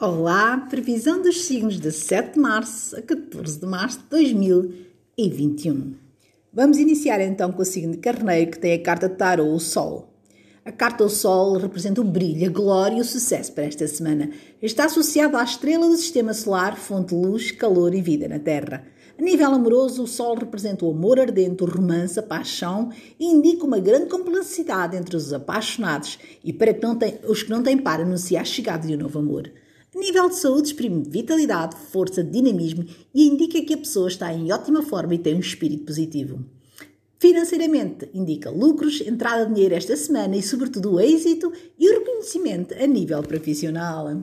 Olá, previsão dos signos de 7 de março a 14 de março de 2021. Vamos iniciar então com o signo de Carneiro, que tem a carta Tarot, o Sol. A carta do Sol representa o brilho, a glória e o sucesso para esta semana. Está associado à estrela do sistema solar, fonte de luz, calor e vida na Terra. A nível amoroso, o Sol representa o amor ardente, o romance, a paixão e indica uma grande complexidade entre os apaixonados e para que tem, os que não têm para anunciar a chegada de um novo amor. Nível de saúde, exprime vitalidade, força, dinamismo e indica que a pessoa está em ótima forma e tem um espírito positivo. Financeiramente, indica lucros, entrada de dinheiro esta semana e, sobretudo, o êxito e o reconhecimento a nível profissional.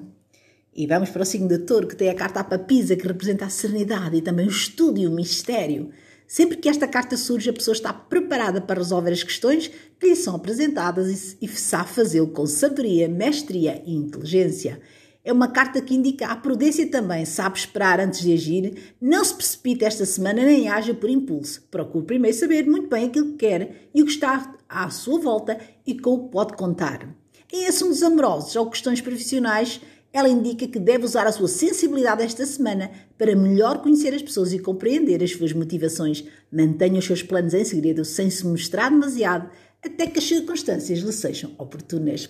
E vamos para o signo de touro, que tem a carta à papisa, que representa a serenidade e também o estudo e o mistério. Sempre que esta carta surge, a pessoa está preparada para resolver as questões que lhe são apresentadas e sabe fazê-lo com sabedoria, mestria e inteligência. É uma carta que indica a prudência também, sabe esperar antes de agir, não se precipite esta semana nem haja por impulso. Procure primeiro saber muito bem aquilo que quer e o que está à sua volta e com o que pode contar. Em assuntos amorosos ou questões profissionais, ela indica que deve usar a sua sensibilidade esta semana para melhor conhecer as pessoas e compreender as suas motivações. Mantenha os seus planos em segredo sem se mostrar demasiado até que as circunstâncias lhe sejam oportunas.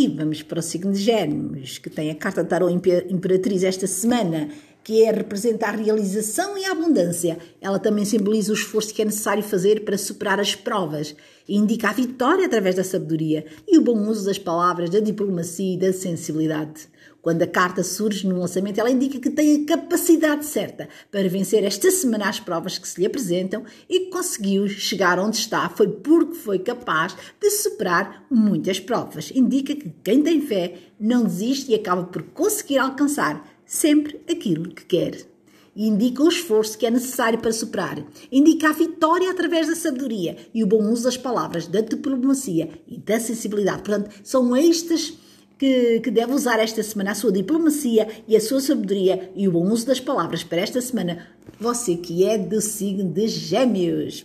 E vamos para o signo de Gêmeos, que tem a carta Tarot Imperatriz esta semana, que é representar a realização e a abundância. Ela também simboliza o esforço que é necessário fazer para superar as provas e indica a vitória através da sabedoria e o bom uso das palavras, da diplomacia e da sensibilidade. Quando a carta surge no lançamento, ela indica que tem a capacidade certa para vencer esta semana as provas que se lhe apresentam e que conseguiu chegar onde está foi porque foi capaz de superar muitas provas. Indica que quem tem fé não desiste e acaba por conseguir alcançar sempre aquilo que quer. Indica o esforço que é necessário para superar. Indica a vitória através da sabedoria e o bom uso das palavras, da diplomacia e da sensibilidade. Portanto, são estas que, que deve usar esta semana a sua diplomacia e a sua sabedoria e o bom uso das palavras para esta semana, você que é do signo de Gêmeos.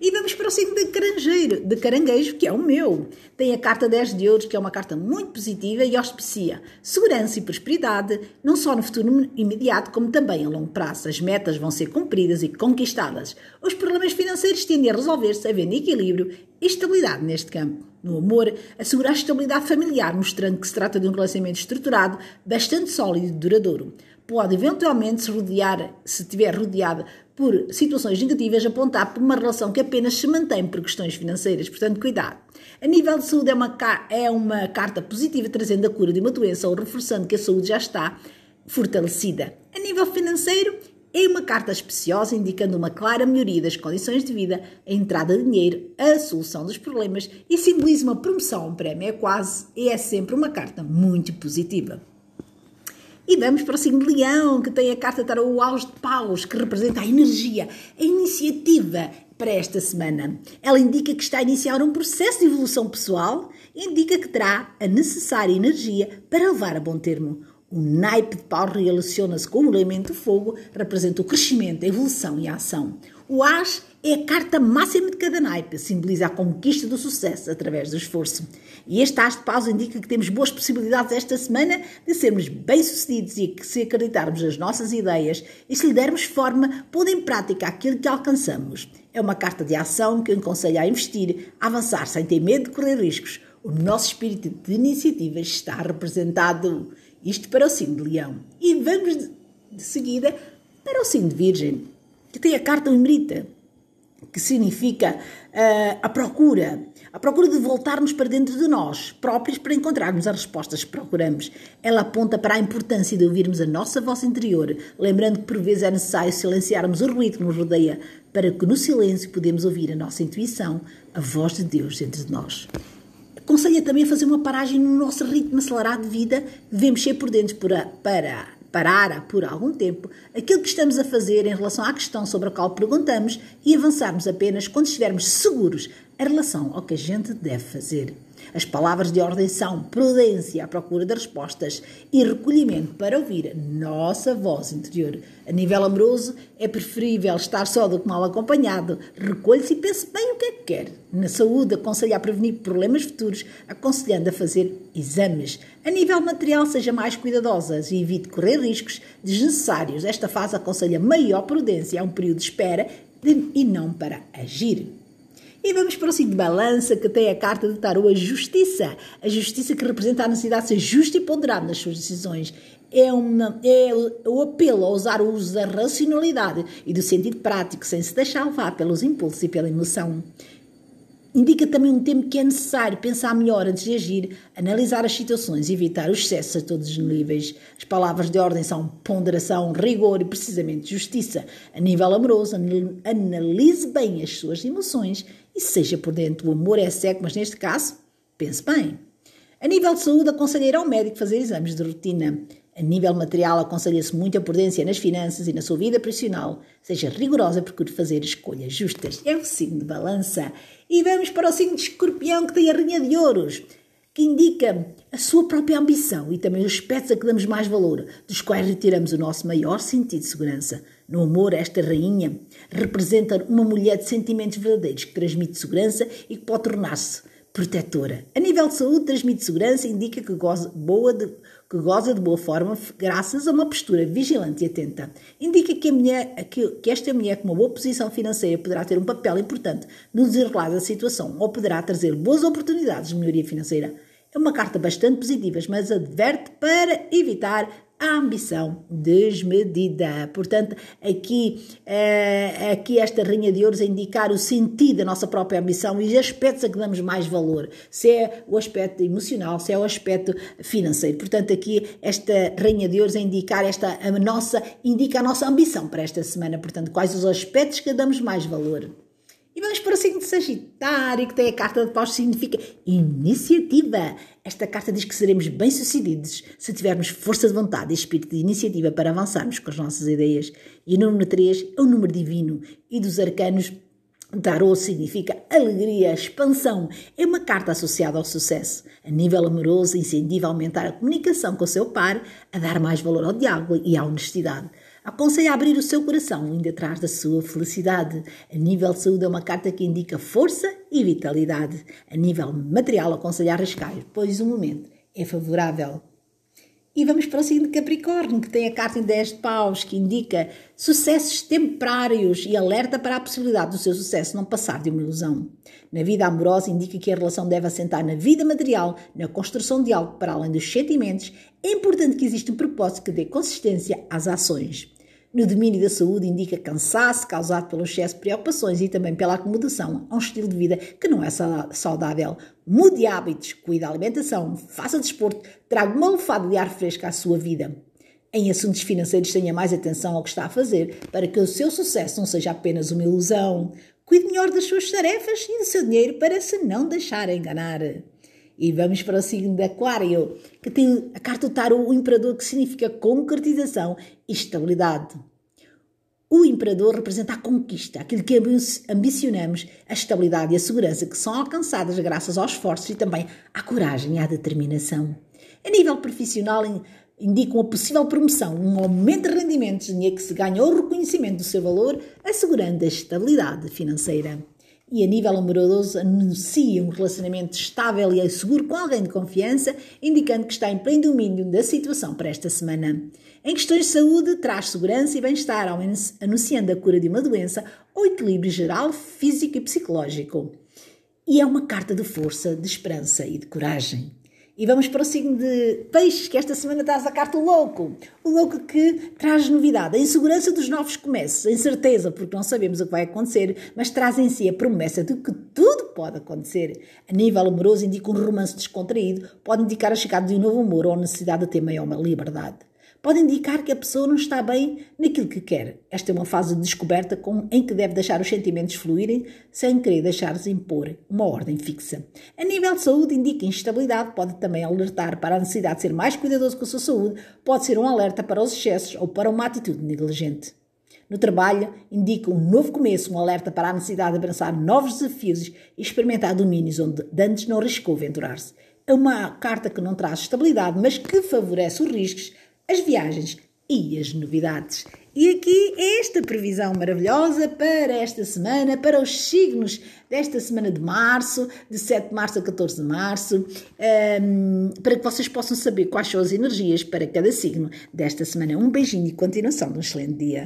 E vamos para o signo de de caranguejo, que é o meu. Tem a carta 10 de ouros, que é uma carta muito positiva e auspicia segurança e prosperidade, não só no futuro imediato, como também a longo prazo. As metas vão ser cumpridas e conquistadas. Os problemas financeiros tendem a resolver-se, havendo equilíbrio e estabilidade neste campo. No amor, assegura a estabilidade familiar, mostrando que se trata de um relacionamento estruturado, bastante sólido e duradouro. Pode eventualmente se rodear, se estiver rodeada por situações negativas, apontar por uma relação que apenas se mantém por questões financeiras. Portanto, cuidado. A nível de saúde, é uma, é uma carta positiva, trazendo a cura de uma doença ou reforçando que a saúde já está fortalecida. A nível financeiro, é uma carta especiosa indicando uma clara melhoria das condições de vida, a entrada de dinheiro, a solução dos problemas e simboliza uma promoção, um prémio. É quase e é sempre uma carta muito positiva. E vamos para o signo de Leão, que tem a carta para o de Paus, que representa a energia, a iniciativa para esta semana. Ela indica que está a iniciar um processo de evolução pessoal e indica que terá a necessária energia para levar a bom termo. O naipe de pau relaciona-se com o elemento fogo, representa o crescimento, a evolução e a ação. O as é a carta máxima de cada naipe, simboliza a conquista do sucesso através do esforço. E este as de paus indica que temos boas possibilidades esta semana de sermos bem-sucedidos e que se acreditarmos nas nossas ideias e se lhe dermos forma, pôr em prática aquilo que alcançamos. É uma carta de ação que aconselha a investir, a avançar sem ter medo de correr riscos. O nosso espírito de iniciativa está representado. Isto para o signo de Leão. E vamos de seguida para o signo de Virgem, que tem a carta Emerita, que significa uh, a procura, a procura de voltarmos para dentro de nós próprios para encontrarmos as respostas que procuramos. Ela aponta para a importância de ouvirmos a nossa voz interior, lembrando que por vezes é necessário silenciarmos o ruído que nos rodeia, para que no silêncio podemos ouvir a nossa intuição, a voz de Deus dentro de nós. Aconselha também a fazer uma paragem no nosso ritmo acelerado de vida, devemos ser por dentro para, para parar por algum tempo aquilo que estamos a fazer em relação à questão sobre a qual perguntamos e avançarmos apenas quando estivermos seguros em relação ao que a gente deve fazer. As palavras de ordem são prudência à procura de respostas e recolhimento para ouvir a nossa voz interior. A nível amoroso, é preferível estar só do que mal acompanhado. Recolhe-se e pense bem o que é que quer. Na saúde, aconselha a prevenir problemas futuros, aconselhando a fazer exames. A nível material, seja mais cuidadosa e evite correr riscos desnecessários. Esta fase aconselha maior prudência. É um período de espera e não para agir. E vamos para o signo de balança, que tem a carta de tarô, a justiça. A justiça que representa a necessidade de ser justo e ponderado nas suas decisões. É, uma, é o apelo a usar o uso da racionalidade e do sentido prático, sem se deixar levar pelos impulsos e pela emoção. Indica também um tempo que é necessário pensar melhor antes de agir, analisar as situações evitar os excessos a todos os níveis. As palavras de ordem são ponderação, rigor e precisamente justiça. A nível amoroso, analise bem as suas emoções e seja por dentro. O amor é cego, mas neste caso, pense bem. A nível de saúde, aconselha ir ao médico fazer exames de rotina. A nível material, aconselha-se muita prudência nas finanças e na sua vida profissional. Seja rigorosa, procure fazer escolhas justas. É o signo de balança. E vamos para o signo de escorpião, que tem a Rainha de Ouros, que indica a sua própria ambição e também os aspectos a que damos mais valor, dos quais retiramos o nosso maior sentido de segurança. No amor, esta rainha representa uma mulher de sentimentos verdadeiros, que transmite segurança e que pode tornar-se protetora. A nível de saúde, transmite segurança e indica que goza, boa de, que goza de boa forma graças a uma postura vigilante e atenta. Indica que, a mulher, que, que esta mulher com uma boa posição financeira poderá ter um papel importante no desenrolar da situação ou poderá trazer boas oportunidades de melhoria financeira. É uma carta bastante positiva, mas adverte para evitar a ambição desmedida. Portanto, aqui, uh, aqui esta Rainha de Ouros a indicar o sentido da nossa própria ambição e os aspectos a que damos mais valor, se é o aspecto emocional, se é o aspecto financeiro. Portanto, aqui esta Rainha de Ouros a indicar esta a nossa indica a nossa ambição para esta semana. Portanto, quais os aspectos que damos mais valor. E vamos para o signo de Sagitário, que tem a carta de paus, significa iniciativa. Esta carta diz que seremos bem-sucedidos se tivermos força de vontade e espírito de iniciativa para avançarmos com as nossas ideias. E o número 3 é o número divino e dos arcanos Tarot significa alegria, expansão. É uma carta associada ao sucesso. A nível amoroso, incentiva a aumentar a comunicação com o seu par, a dar mais valor ao diálogo e à honestidade. Aconselha a abrir o seu coração, indo atrás da sua felicidade. A nível de saúde é uma carta que indica força e vitalidade. A nível material, aconselha a arriscar, pois o momento é favorável. E vamos para o signo Capricórnio, que tem a carta em 10 de paus, que indica sucessos temporários e alerta para a possibilidade do seu sucesso não passar de uma ilusão. Na vida amorosa, indica que a relação deve assentar na vida material, na construção de algo para além dos sentimentos. É importante que exista um propósito que dê consistência às ações. No domínio da saúde, indica cansaço causado pelo excesso de preocupações e também pela acomodação a um estilo de vida que não é saudável. Mude hábitos, cuide da alimentação, faça desporto, traga uma lufada de ar fresco à sua vida. Em assuntos financeiros, tenha mais atenção ao que está a fazer para que o seu sucesso não seja apenas uma ilusão. Cuide melhor das suas tarefas e do seu dinheiro para se não deixar enganar. E vamos para o signo de Aquário, que tem a carta do tarot, o imperador, que significa concretização e estabilidade. O imperador representa a conquista, aquilo que ambicionamos, a estabilidade e a segurança que são alcançadas graças aos esforços e também à coragem e à determinação. A nível profissional, indicam a possível promoção, um aumento de rendimentos, dinheiro que se ganha ou reconhecimento do seu valor, assegurando a estabilidade financeira e a nível amoroso anuncia um relacionamento estável e seguro com alguém de confiança, indicando que está em pleno domínio da situação para esta semana. Em questões de saúde, traz segurança e bem-estar, anunciando a cura de uma doença ou equilíbrio geral, físico e psicológico. E é uma carta de força, de esperança e de coragem. E vamos para o signo de peixes, que esta semana traz a carta louco. O louco que traz novidade, a insegurança dos novos começos, a incerteza, porque não sabemos o que vai acontecer, mas traz em si a promessa de que tudo pode acontecer. A nível amoroso, indica um romance descontraído, pode indicar a chegada de um novo amor ou a necessidade de ter maior liberdade pode indicar que a pessoa não está bem naquilo que quer. Esta é uma fase de descoberta com, em que deve deixar os sentimentos fluírem sem querer deixar-se impor uma ordem fixa. A nível de saúde, indica instabilidade, pode também alertar para a necessidade de ser mais cuidadoso com a sua saúde, pode ser um alerta para os excessos ou para uma atitude negligente. No trabalho, indica um novo começo, um alerta para a necessidade de abraçar novos desafios e experimentar domínios onde antes não arriscou aventurar-se. É uma carta que não traz estabilidade, mas que favorece os riscos, as viagens e as novidades. E aqui esta previsão maravilhosa para esta semana, para os signos desta semana de março, de 7 de março a 14 de março, um, para que vocês possam saber quais são as energias para cada signo desta semana. Um beijinho e continuação de um excelente dia.